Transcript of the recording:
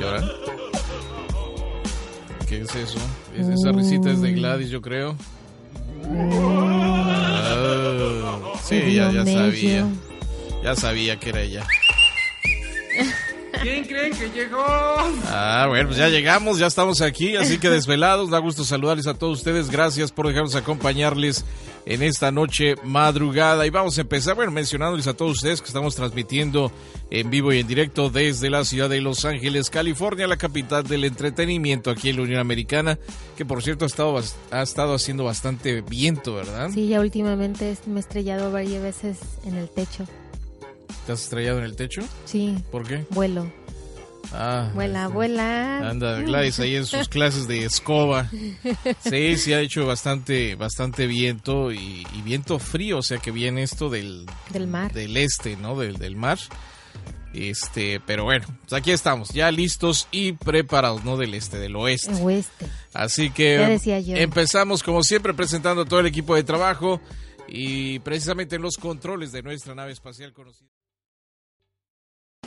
¿Y ahora? ¿Qué es eso? Es esa risita es de Gladys, yo creo. Ah, sí, ya, ya sabía. Ya sabía que era ella. ¿Quién creen que llegó? Ah, bueno, pues ya llegamos, ya estamos aquí, así que desvelados, da gusto saludarles a todos ustedes, gracias por dejarnos acompañarles en esta noche madrugada y vamos a empezar, bueno, mencionándoles a todos ustedes que estamos transmitiendo en vivo y en directo desde la ciudad de Los Ángeles, California, la capital del entretenimiento aquí en la Unión Americana, que por cierto ha estado, ha estado haciendo bastante viento, ¿verdad? Sí, ya últimamente me he estrellado varias veces en el techo. ¿Te has estrellado en el techo? Sí. ¿Por qué? Vuelo. Ah, vuela, vuela. Anda, Gladys ahí en sus clases de escoba. Sí, sí ha hecho bastante, bastante viento y, y viento frío, o sea que viene esto del, del mar, del este, ¿no? Del, del mar. Este, pero bueno, pues aquí estamos, ya listos y preparados, no del este, del oeste. Oeste. Así que decía yo. empezamos como siempre presentando a todo el equipo de trabajo y precisamente en los controles de nuestra nave espacial conocida.